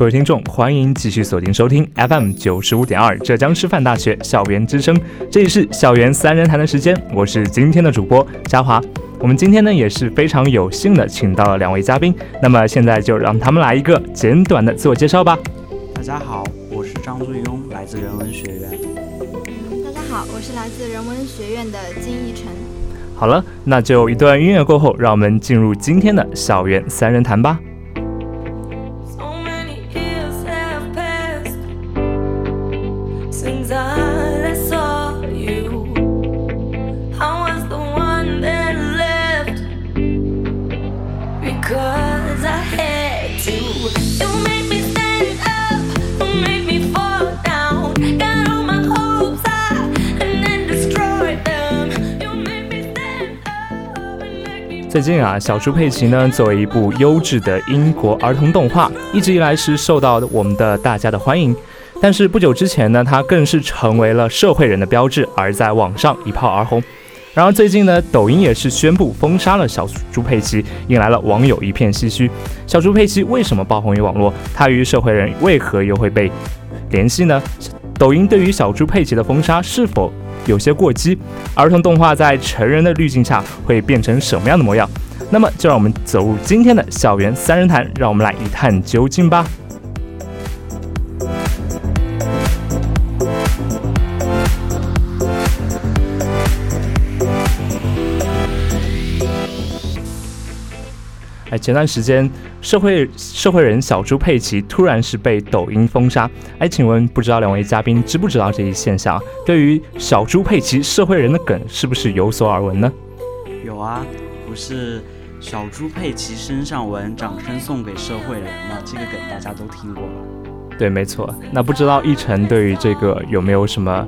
各位听众，欢迎继续锁定收听 FM 九十五点二浙江师范大学校园之声，这里是校园三人谈的时间，我是今天的主播嘉华。我们今天呢也是非常有幸的请到了两位嘉宾，那么现在就让他们来一个简短的自我介绍吧。大家好，我是张俊庸，来自人文学院。大家好，我是来自人文学院的金逸晨。好了，那就一段音乐过后，让我们进入今天的校园三人谈吧。最近啊，小猪佩奇呢，作为一部优质的英国儿童动画，一直以来是受到我们的大家的欢迎。但是不久之前呢，它更是成为了社会人的标志，而在网上一炮而红。然而最近呢，抖音也是宣布封杀了小猪佩奇，引来了网友一片唏嘘。小猪佩奇为什么爆红于网络？它与社会人为何又会被联系呢？抖音对于小猪佩奇的封杀是否？有些过激，儿童动画在成人的滤镜下会变成什么样的模样？那么就让我们走入今天的校园三人谈，让我们来一探究竟吧。哎，前段时间，社会社会人小猪佩奇突然是被抖音封杀。哎，请问不知道两位嘉宾知不知道这一现象？对于小猪佩奇社会人的梗，是不是有所耳闻呢？有啊，不是小猪佩奇身上纹“掌声送给社会人”吗？这个梗大家都听过吧？对，没错。那不知道奕晨对于这个有没有什么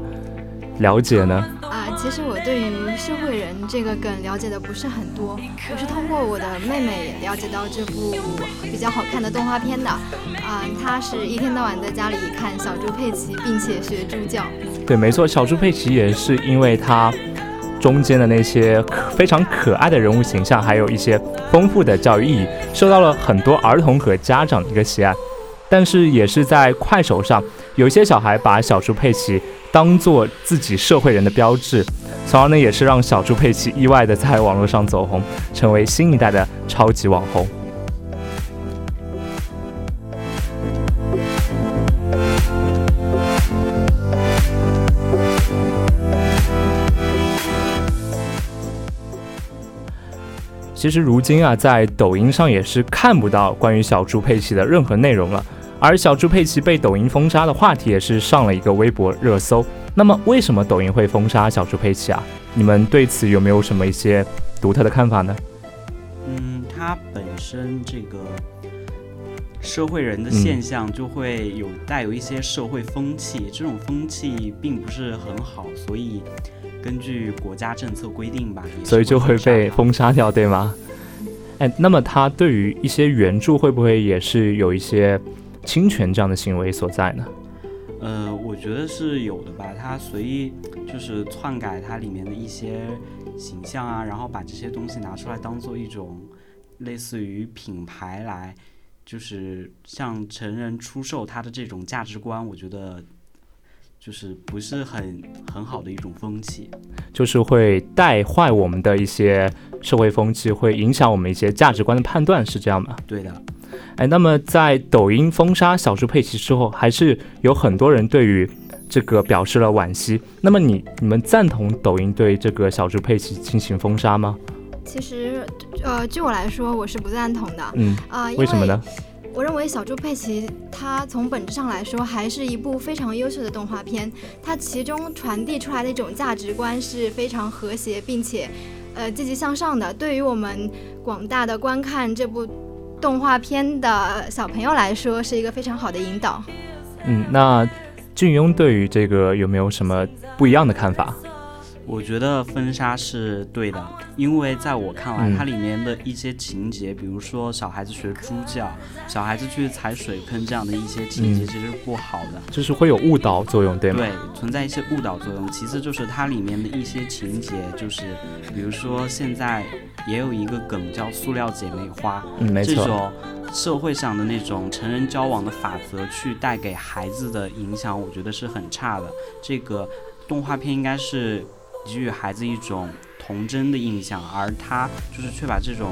了解呢？啊，其实我对于社会人这个梗了解的不是很多，我是通过我的妹妹了解到这部比较好看的动画片的。啊，她是一天到晚在家里看小猪佩奇，并且学猪叫。对，没错，小猪佩奇也是因为它中间的那些非常可爱的人物形象，还有一些丰富的教育意义，受到了很多儿童和家长的一个喜爱。但是也是在快手上，有一些小孩把小猪佩奇。当做自己社会人的标志，从而呢也是让小猪佩奇意外的在网络上走红，成为新一代的超级网红。其实如今啊，在抖音上也是看不到关于小猪佩奇的任何内容了。而小猪佩奇被抖音封杀的话题也是上了一个微博热搜。那么，为什么抖音会封杀小猪佩奇啊？你们对此有没有什么一些独特的看法呢？嗯，它本身这个社会人的现象就会有带有一些社会风气，这种风气并不是很好，所以根据国家政策规定吧，所以就会被封杀掉，对吗？哎，那么它对于一些原著会不会也是有一些？侵权这样的行为所在呢？呃，我觉得是有的吧。他随意就是篡改它里面的一些形象啊，然后把这些东西拿出来当做一种类似于品牌来，就是向成人出售他的这种价值观。我觉得就是不是很很好的一种风气，就是会带坏我们的一些社会风气，会影响我们一些价值观的判断，是这样吗？对的。哎，那么在抖音封杀小猪佩奇之后，还是有很多人对于这个表示了惋惜。那么你你们赞同抖音对这个小猪佩奇进行封杀吗？其实，呃，据我来说，我是不赞同的。嗯啊，为什么呢？我认为小猪佩奇它从本质上来说还是一部非常优秀的动画片，它其中传递出来的一种价值观是非常和谐并且，呃，积极向上的。对于我们广大的观看这部动画片的小朋友来说，是一个非常好的引导。嗯，那俊庸对于这个有没有什么不一样的看法？我觉得封杀是对的，因为在我看来，它里面的一些情节，比如说小孩子学猪叫、小孩子去踩水坑这样的一些情节，其实是不好的，就是会有误导作用，对吗？对，存在一些误导作用。其次就是它里面的一些情节，就是比如说现在也有一个梗叫“塑料姐妹花”，嗯，没错，这种社会上的那种成人交往的法则去带给孩子的影响，我觉得是很差的。这个动画片应该是。给予孩子一种童真的印象，而他就是却把这种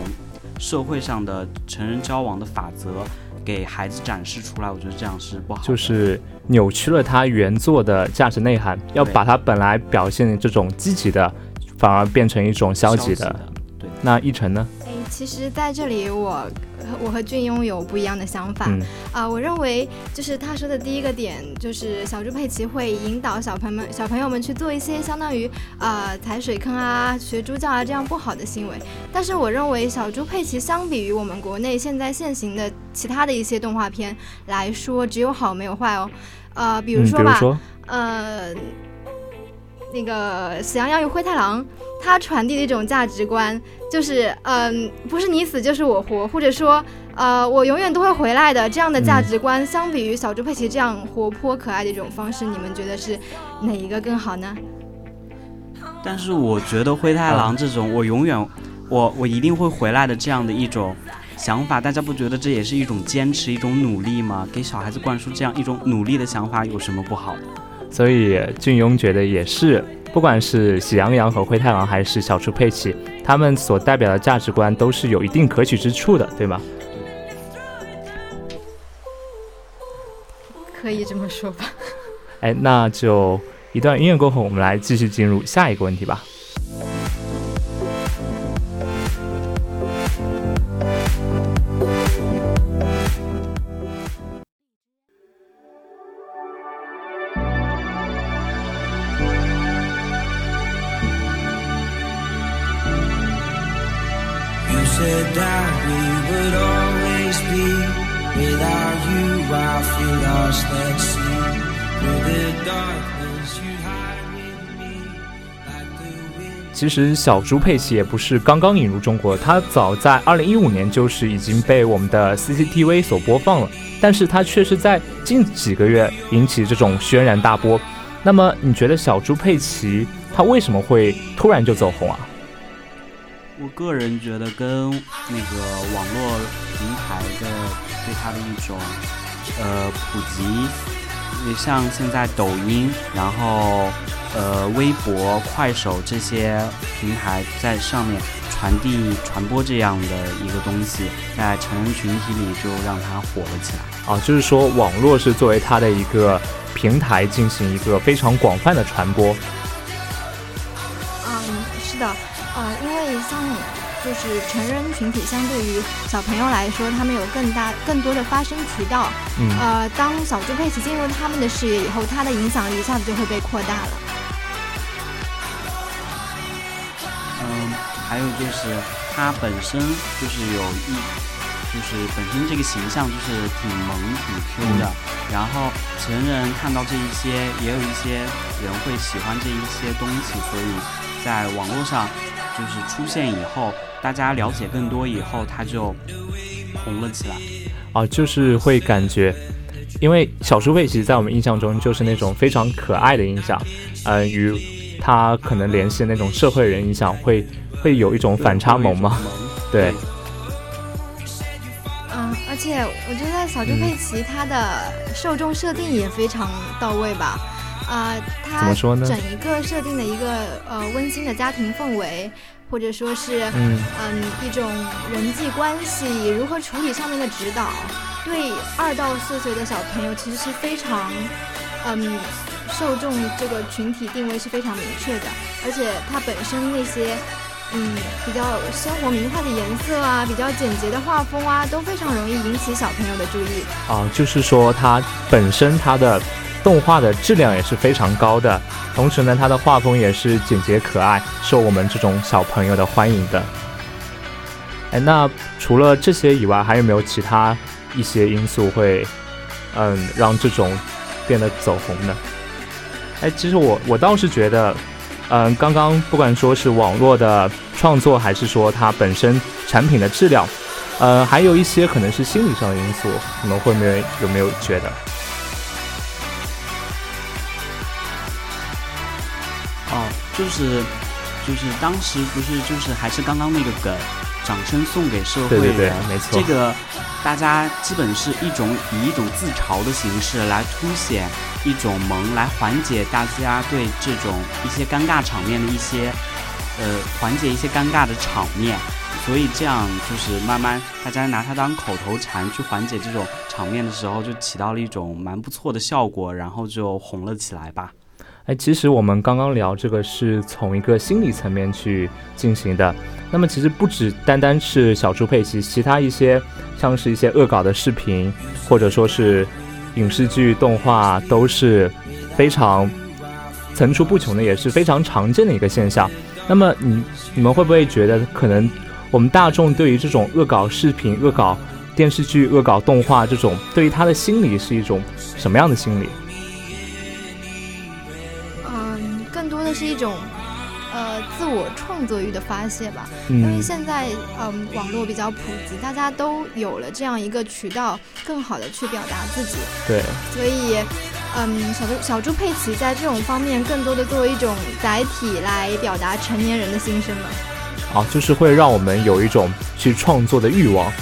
社会上的成人交往的法则给孩子展示出来，我觉得这样是不好。就是扭曲了他原作的价值内涵，要把他本来表现这种积极的，反而变成一种消极的。对，那一晨呢？哎，其实在这里我。我和俊庸有不一样的想法啊，我认为就是他说的第一个点，就是小猪佩奇会引导小朋友们、小朋友们去做一些相当于啊踩水坑啊、学猪叫啊这样不好的行为。但是我认为小猪佩奇相比于我们国内现在现行的其他的一些动画片来说，只有好没有坏哦。呃，比如说吧，呃，那个《喜羊羊与灰太狼》。它传递的一种价值观，就是，嗯，不是你死就是我活，或者说，呃，我永远都会回来的这样的价值观，相比于小猪佩奇这样活泼可爱的一种方式，你们觉得是哪一个更好呢？但是我觉得灰太狼这种我永远，我我一定会回来的这样的一种想法，大家不觉得这也是一种坚持，一种努力吗？给小孩子灌输这样一种努力的想法有什么不好？所以俊庸觉得也是。不管是喜羊羊和灰太狼，还是小猪佩奇，他们所代表的价值观都是有一定可取之处的，对吗？可以这么说吧。哎，那就一段音乐过后，我们来继续进入下一个问题吧。其实小猪佩奇也不是刚刚引入中国，它早在二零一五年就是已经被我们的 CCTV 所播放了，但是它却是在近几个月引起这种轩然大波。那么你觉得小猪佩奇它为什么会突然就走红啊？我个人觉得跟那个网络平台的对它的一种呃普及，你像现在抖音，然后。呃，微博、快手这些平台在上面传递、传播这样的一个东西，在成人群体里就让它火了起来。啊，就是说网络是作为它的一个平台进行一个非常广泛的传播。嗯，是的，呃，因为像就是成人群体相对于小朋友来说，他们有更大、更多的发声渠道。嗯。呃，当小猪佩奇进入他们的视野以后，它的影响力一下子就会被扩大了。还有就是他本身就是有一，就是本身这个形象就是挺萌挺 Q 的，然后成人看到这一些，也有一些人会喜欢这一些东西，所以在网络上就是出现以后，大家了解更多以后，他就红了起来。啊，就是会感觉，因为小猪佩奇在我们印象中就是那种非常可爱的印象，呃，与他可能联系的那种社会人印象会。会有一种反差萌吗？对。嗯，而且我觉得小猪佩奇它的受众设定也非常到位吧。啊，它怎么说呢？整一个设定的一个呃温馨的家庭氛围，或者说是嗯嗯一种人际关系如何处理上面的指导，对二到四岁的小朋友其实是非常嗯受众这个群体定位是非常明确的，而且它本身那些。嗯，比较生活明快的颜色啊，比较简洁的画风啊，都非常容易引起小朋友的注意。啊，就是说它本身它的动画的质量也是非常高的，同时呢，它的画风也是简洁可爱，受我们这种小朋友的欢迎的。哎，那除了这些以外，还有没有其他一些因素会，嗯，让这种变得走红呢？哎，其实我我倒是觉得。嗯，刚刚不管说是网络的创作，还是说它本身产品的质量，呃，还有一些可能是心理上的因素，你们会没有有没有觉得？哦，就是就是当时不是就是还是刚刚那个梗，掌声送给社会人，对对对，没错，这个。大家基本是一种以一种自嘲的形式来凸显一种萌，来缓解大家对这种一些尴尬场面的一些，呃，缓解一些尴尬的场面。所以这样就是慢慢大家拿它当口头禅去缓解这种场面的时候，就起到了一种蛮不错的效果，然后就红了起来吧。哎，其实我们刚刚聊这个是从一个心理层面去进行的。那么其实不止单单是小猪佩奇，其他一些像是一些恶搞的视频，或者说是影视剧、动画，都是非常层出不穷的，也是非常常见的一个现象。那么你你们会不会觉得，可能我们大众对于这种恶搞视频、恶搞电视剧、恶搞动画这种，对于他的心理是一种什么样的心理？种。呃，自我创作欲的发泄吧，因为现在嗯，网络比较普及，大家都有了这样一个渠道，更好的去表达自己。对，所以嗯，小猪小猪佩奇在这种方面，更多的作为一种载体来表达成年人的心声了。啊，就是会让我们有一种去创作的欲望，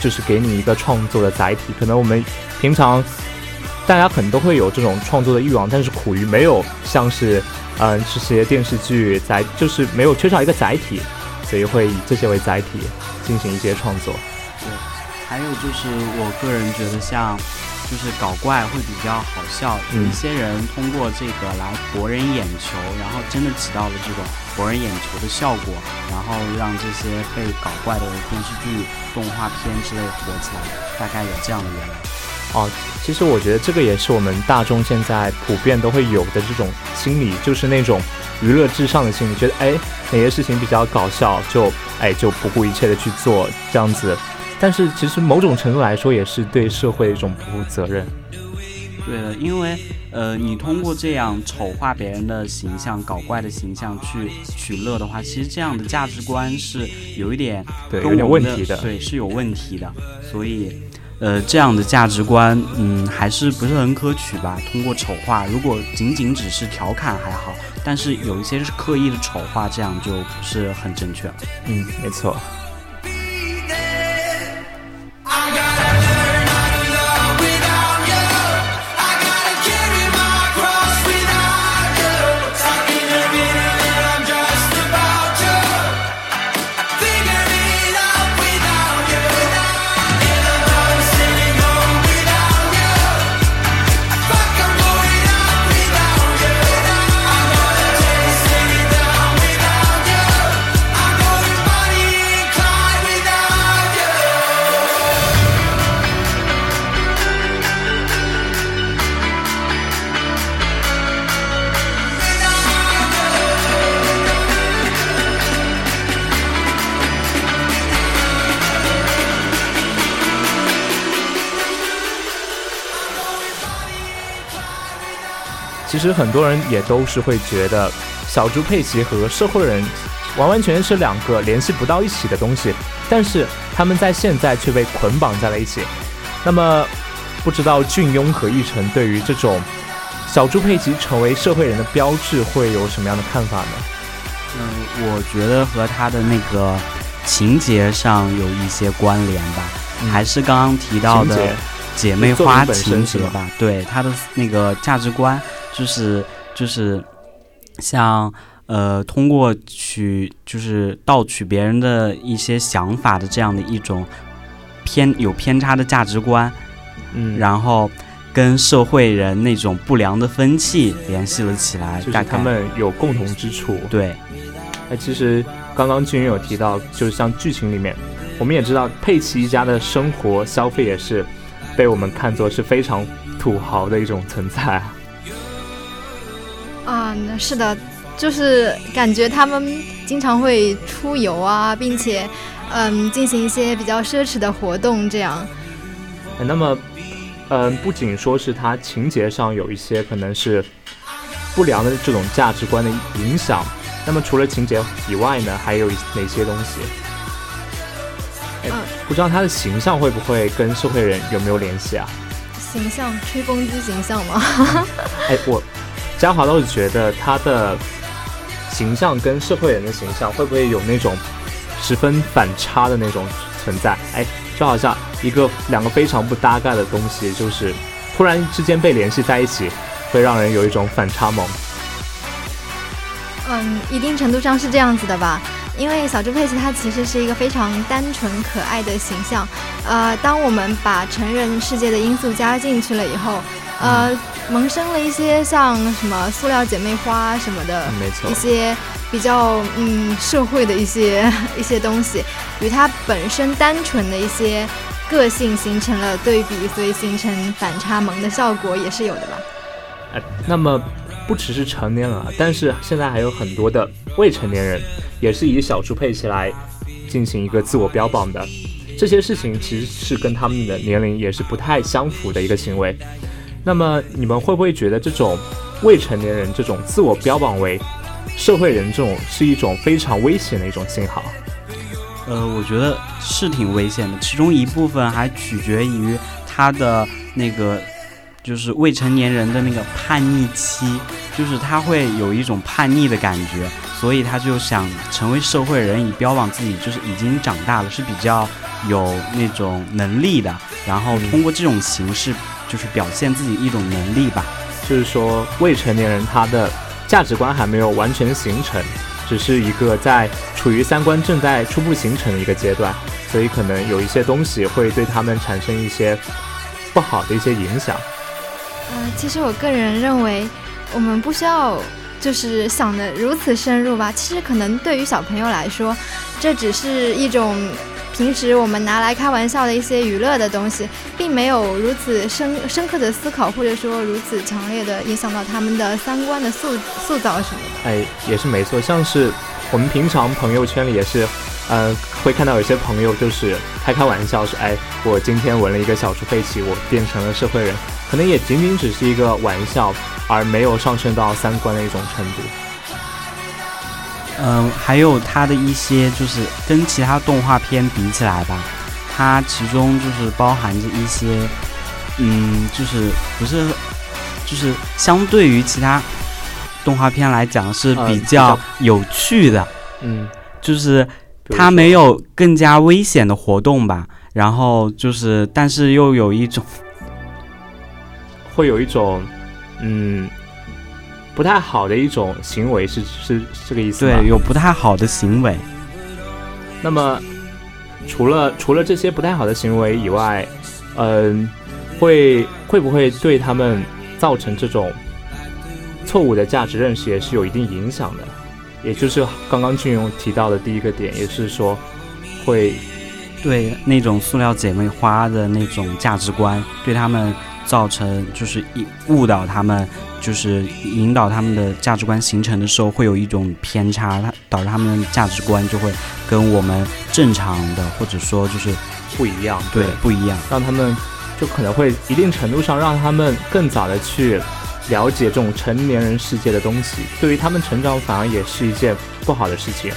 就是给你一个创作的载体。可能我们平常大家可能都会有这种创作的欲望，但是苦于没有像是。嗯，这些电视剧载就是没有缺少一个载体，所以会以这些为载体进行一些创作。对，还有就是我个人觉得，像就是搞怪会比较好笑，有一些人通过这个来博人眼球，然后真的起到了这种博人眼球的效果，然后让这些被搞怪的电视剧、动画片之类火起来，大概有这样的原因。哦，其实我觉得这个也是我们大众现在普遍都会有的这种心理，就是那种娱乐至上的心理，觉得哎哪些事情比较搞笑，就哎就不顾一切的去做这样子。但是其实某种程度来说，也是对社会的一种不负责任。对的，因为呃，你通过这样丑化别人的形象、搞怪的形象去取乐的话，其实这样的价值观是有一点对有点问题的，对是有问题的，所以。呃，这样的价值观，嗯，还是不是很可取吧？通过丑化，如果仅仅只是调侃还好，但是有一些是刻意的丑化，这样就不是很正确了。嗯，没错。其实很多人也都是会觉得，小猪佩奇和社会人完完全全是两个联系不到一起的东西，但是他们在现在却被捆绑在了一起。那么，不知道俊庸和玉成对于这种小猪佩奇成为社会人的标志会有什么样的看法呢？嗯，我觉得和他的那个情节上有一些关联吧，还是刚刚提到的姐妹花情节吧，对他的那个价值观。就是就是，像呃，通过取就是盗取别人的一些想法的这样的一种偏有偏差的价值观，嗯，然后跟社会人那种不良的风气联系了起来，就是他们有共同之处。对，哎，其实刚刚俊云有提到，就是像剧情里面，我们也知道佩奇一家的生活消费也是被我们看作是非常土豪的一种存在。嗯，是的，就是感觉他们经常会出游啊，并且，嗯，进行一些比较奢侈的活动，这样。那么，嗯，不仅说是他情节上有一些可能是不良的这种价值观的影响，那么除了情节以外呢，还有哪些东西？哎，不知道他的形象会不会跟社会人有没有联系啊？形象，吹风机形象吗？哎，我。嘉华倒是觉得他的形象跟社会人的形象会不会有那种十分反差的那种存在？哎，就好像一个两个非常不搭嘎的东西，就是突然之间被联系在一起，会让人有一种反差萌。嗯，一定程度上是这样子的吧。因为小猪佩奇它其实是一个非常单纯可爱的形象。呃，当我们把成人世界的因素加进去了以后，呃。萌生了一些像什么塑料姐妹花什么的，没错，一些比较嗯社会的一些一些东西，与它本身单纯的一些个性形成了对比，所以形成反差萌的效果也是有的吧。呃，那么不只是成年人啊，但是现在还有很多的未成年人，也是以小猪佩奇来进行一个自我标榜的，这些事情其实是跟他们的年龄也是不太相符的一个行为。那么你们会不会觉得这种未成年人这种自我标榜为社会人这种是一种非常危险的一种信号？呃，我觉得是挺危险的，其中一部分还取决于他的那个就是未成年人的那个叛逆期，就是他会有一种叛逆的感觉，所以他就想成为社会人，以标榜自己就是已经长大了，是比较有那种能力的，然后通过这种形式。就是表现自己一种能力吧，就是说未成年人他的价值观还没有完全形成，只是一个在处于三观正在初步形成的一个阶段，所以可能有一些东西会对他们产生一些不好的一些影响。嗯，其实我个人认为，我们不需要就是想的如此深入吧。其实可能对于小朋友来说，这只是一种。平时我们拿来开玩笑的一些娱乐的东西，并没有如此深深刻的思考，或者说如此强烈的影响到他们的三观的塑塑造什么的。哎，也是没错，像是我们平常朋友圈里也是，呃，会看到有些朋友就是开开玩笑说，哎，我今天纹了一个小猪佩奇，我变成了社会人，可能也仅仅只是一个玩笑，而没有上升到三观的一种程度。嗯，还有它的一些，就是跟其他动画片比起来吧，它其中就是包含着一些，嗯，就是不是，就是相对于其他动画片来讲是比较有趣的，嗯，就是它没有更加危险的活动吧，然后就是，但是又有一种，会有一种，嗯。不太好的一种行为是是这个意思吗？对，有不太好的行为。那么，除了除了这些不太好的行为以外，嗯，会会不会对他们造成这种错误的价值认识也是有一定影响的？也就是刚刚俊勇提到的第一个点，也是说会对那种塑料姐妹花的那种价值观对他们。造成就是一误导他们，就是引导他们的价值观形成的时候，会有一种偏差，它导致他们的价值观就会跟我们正常的或者说就是不一样，对，不一样，让他们就可能会一定程度上让他们更早的去了解这种成年人世界的东西，对于他们成长反而也是一件不好的事情。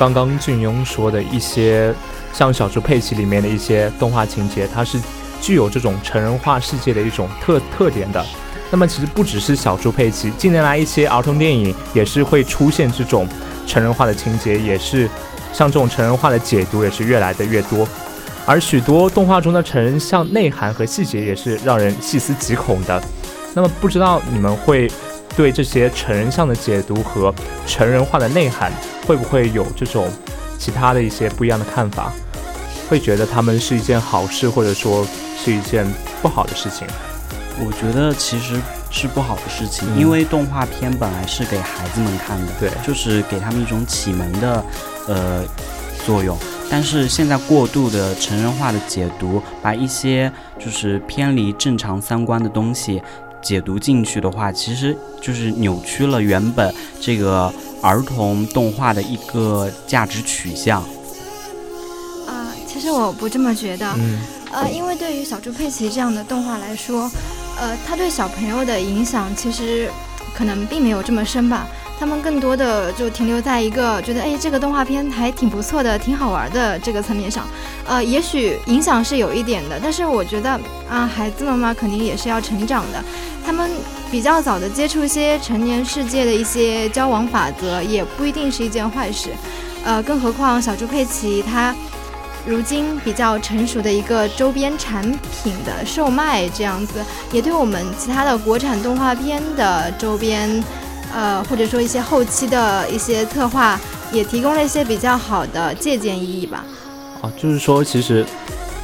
刚刚俊庸说的一些，像小猪佩奇里面的一些动画情节，它是具有这种成人化世界的一种特特点的。那么其实不只是小猪佩奇，近年来一些儿童电影也是会出现这种成人化的情节，也是像这种成人化的解读也是越来的越多。而许多动画中的成人像内涵和细节也是让人细思极恐的。那么不知道你们会？对这些成人像的解读和成人化的内涵，会不会有这种其他的一些不一样的看法？会觉得他们是一件好事，或者说是一件不好的事情？我觉得其实是不好的事情，因为动画片本来是给孩子们看的，对，就是给他们一种启蒙的呃作用。但是现在过度的成人化的解读，把一些就是偏离正常三观的东西。解读进去的话，其实就是扭曲了原本这个儿童动画的一个价值取向。啊，其实我不这么觉得。嗯。呃，因为对于小猪佩奇这样的动画来说，呃，它对小朋友的影响其实可能并没有这么深吧。他们更多的就停留在一个觉得，哎，这个动画片还挺不错的，挺好玩的这个层面上。呃，也许影响是有一点的，但是我觉得啊，孩子们嘛，肯定也是要成长的。他们比较早的接触一些成年世界的一些交往法则，也不一定是一件坏事。呃，更何况小猪佩奇它如今比较成熟的一个周边产品的售卖，这样子也对我们其他的国产动画片的周边。呃，或者说一些后期的一些策划，也提供了一些比较好的借鉴意义吧。啊，就是说，其实，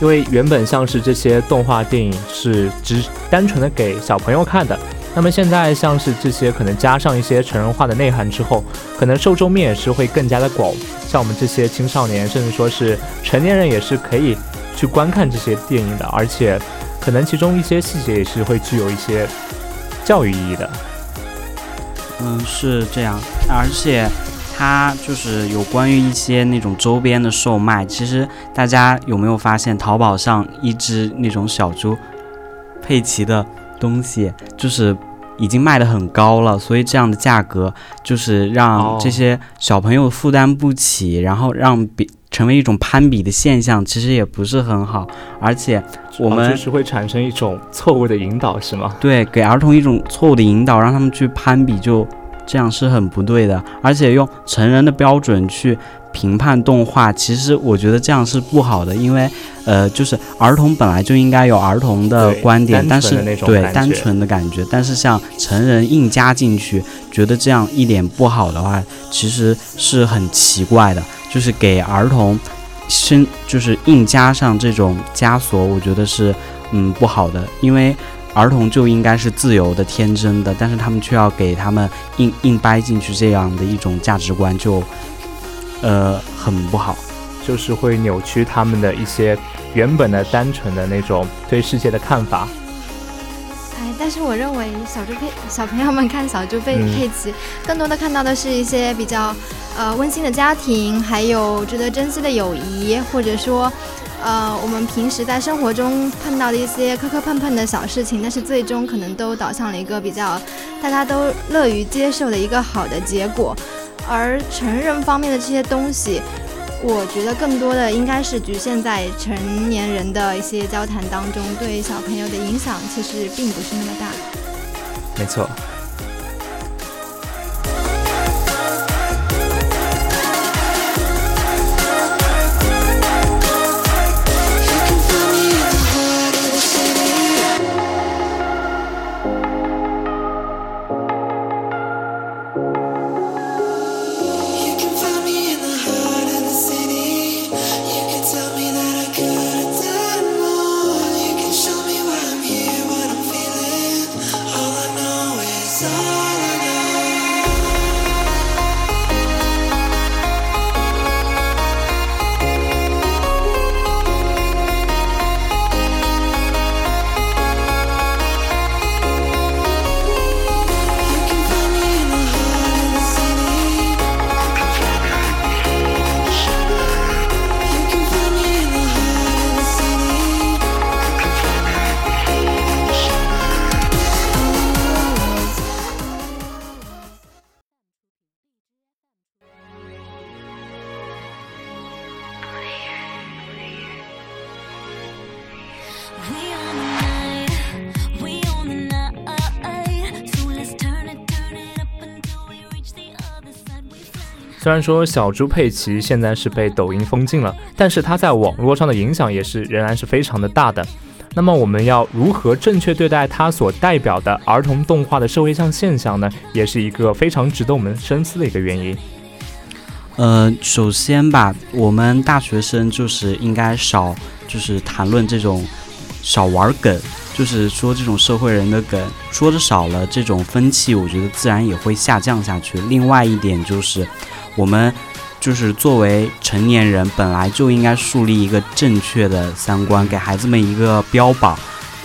因为原本像是这些动画电影是只单纯的给小朋友看的，那么现在像是这些可能加上一些成人化的内涵之后，可能受众面也是会更加的广。像我们这些青少年，甚至说是成年人，也是可以去观看这些电影的，而且可能其中一些细节也是会具有一些教育意义的。嗯，是这样，而且它就是有关于一些那种周边的售卖。其实大家有没有发现，淘宝上一只那种小猪佩奇的东西，就是已经卖得很高了，所以这样的价格就是让这些小朋友负担不起，然后让比。成为一种攀比的现象，其实也不是很好，而且我们就是会产生一种错误的引导，是吗？对，给儿童一种错误的引导，让他们去攀比，就这样是很不对的。而且用成人的标准去评判动画，其实我觉得这样是不好的，因为呃，就是儿童本来就应该有儿童的观点，但是对单纯的感觉，但是像成人硬加进去，觉得这样一点不好的话，其实是很奇怪的。就是给儿童，生就是硬加上这种枷锁，我觉得是嗯不好的，因为儿童就应该是自由的、天真的，但是他们却要给他们硬硬掰进去这样的一种价值观，就呃很不好，就是会扭曲他们的一些原本的单纯的那种对世界的看法。但是我认为小猪佩小朋友们看小猪佩佩奇，更多的看到的是一些比较呃温馨的家庭，还有值得珍惜的友谊，或者说呃我们平时在生活中碰到的一些磕磕碰碰的小事情，但是最终可能都导向了一个比较大家都乐于接受的一个好的结果，而成人方面的这些东西。我觉得更多的应该是局限在成年人的一些交谈当中，对小朋友的影响其实并不是那么大。没错。虽然说小猪佩奇现在是被抖音封禁了，但是它在网络上的影响也是仍然是非常的大的。那么我们要如何正确对待它所代表的儿童动画的社会上现象呢？也是一个非常值得我们深思的一个原因。呃，首先吧，我们大学生就是应该少，就是谈论这种少玩梗，就是说这种社会人的梗说的少了，这种风气我觉得自然也会下降下去。另外一点就是，我们就是作为成年人，本来就应该树立一个正确的三观，给孩子们一个标榜，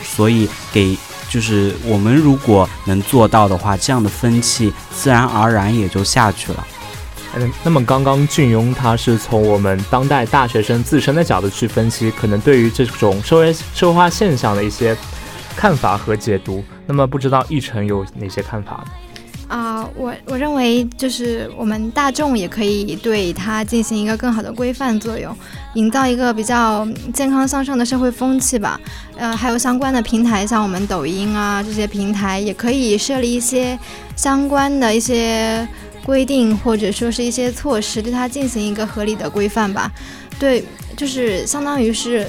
所以给就是我们如果能做到的话，这样的风气自然而然也就下去了。嗯，那么刚刚俊庸他是从我们当代大学生自身的角度去分析，可能对于这种社会社会化现象的一些看法和解读。那么不知道奕晨有哪些看法？啊，我我认为就是我们大众也可以对它进行一个更好的规范作用，营造一个比较健康向上的社会风气吧。呃，还有相关的平台，像我们抖音啊这些平台，也可以设立一些相关的一些。规定或者说是一些措施，对它进行一个合理的规范吧。对，就是相当于是，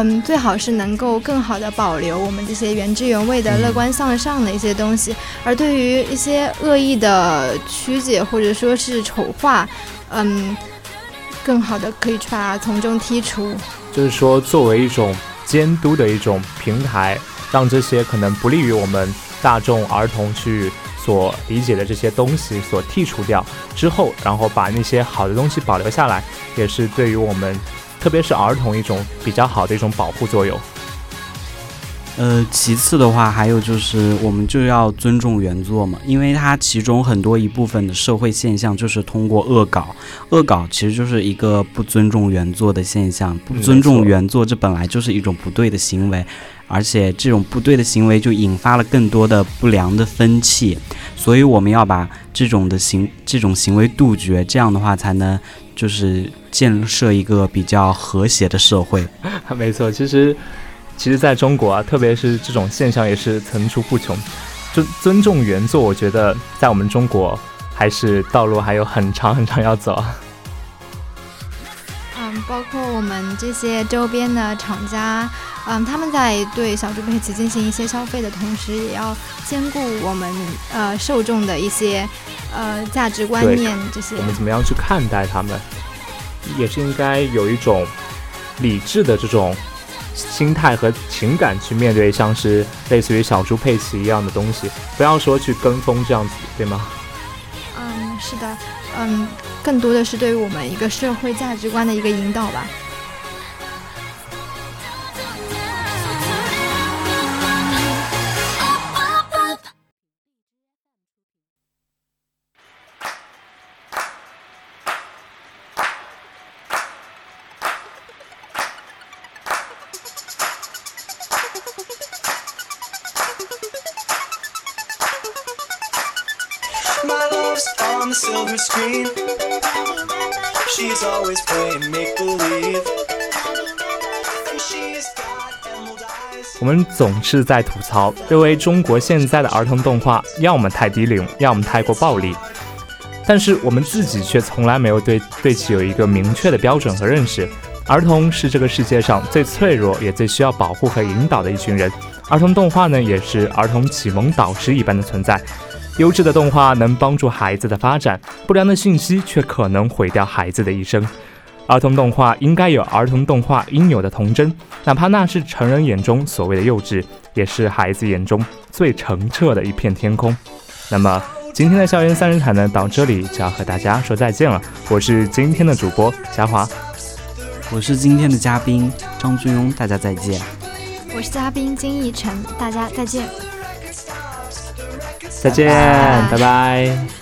嗯，最好是能够更好的保留我们这些原汁原味的乐观向上的一些东西。而对于一些恶意的曲解或者说是丑化，嗯，更好的可以去把它从中剔除。就是说，作为一种监督的一种平台，让这些可能不利于我们大众儿童去。所理解的这些东西所剔除掉之后，然后把那些好的东西保留下来，也是对于我们，特别是儿童一种比较好的一种保护作用。呃，其次的话，还有就是我们就要尊重原作嘛，因为它其中很多一部分的社会现象就是通过恶搞，恶搞其实就是一个不尊重原作的现象，不尊重原作，这本来就是一种不对的行为。而且这种不对的行为就引发了更多的不良的风气，所以我们要把这种的行这种行为杜绝，这样的话才能就是建设一个比较和谐的社会。没错，其实其实在中国啊，特别是这种现象也是层出不穷。尊尊重原作，我觉得在我们中国还是道路还有很长很长要走。嗯，包括我们这些周边的厂家。嗯，他们在对小猪佩奇进行一些消费的同时，也要兼顾我们呃受众的一些呃价值观念这些。我们怎么样去看待他们，也是应该有一种理智的这种心态和情感去面对，像是类似于小猪佩奇一样的东西，不要说去跟风这样子，对吗？嗯，是的，嗯，更多的是对于我们一个社会价值观的一个引导吧。总是在吐槽，认为中国现在的儿童动画要么太低龄，要么太过暴力，但是我们自己却从来没有对对其有一个明确的标准和认识。儿童是这个世界上最脆弱也最需要保护和引导的一群人，儿童动画呢，也是儿童启蒙导师一般的存在。优质的动画能帮助孩子的发展，不良的信息却可能毁掉孩子的一生。儿童动画应该有儿童动画应有的童真，哪怕那是成人眼中所谓的幼稚，也是孩子眼中最澄澈的一片天空。那么今天的校园三人谈呢，到这里就要和大家说再见了。我是今天的主播嘉华，我是今天的嘉宾张俊庸，大家再见。我是嘉宾金逸晨，大家再见。再见，拜拜。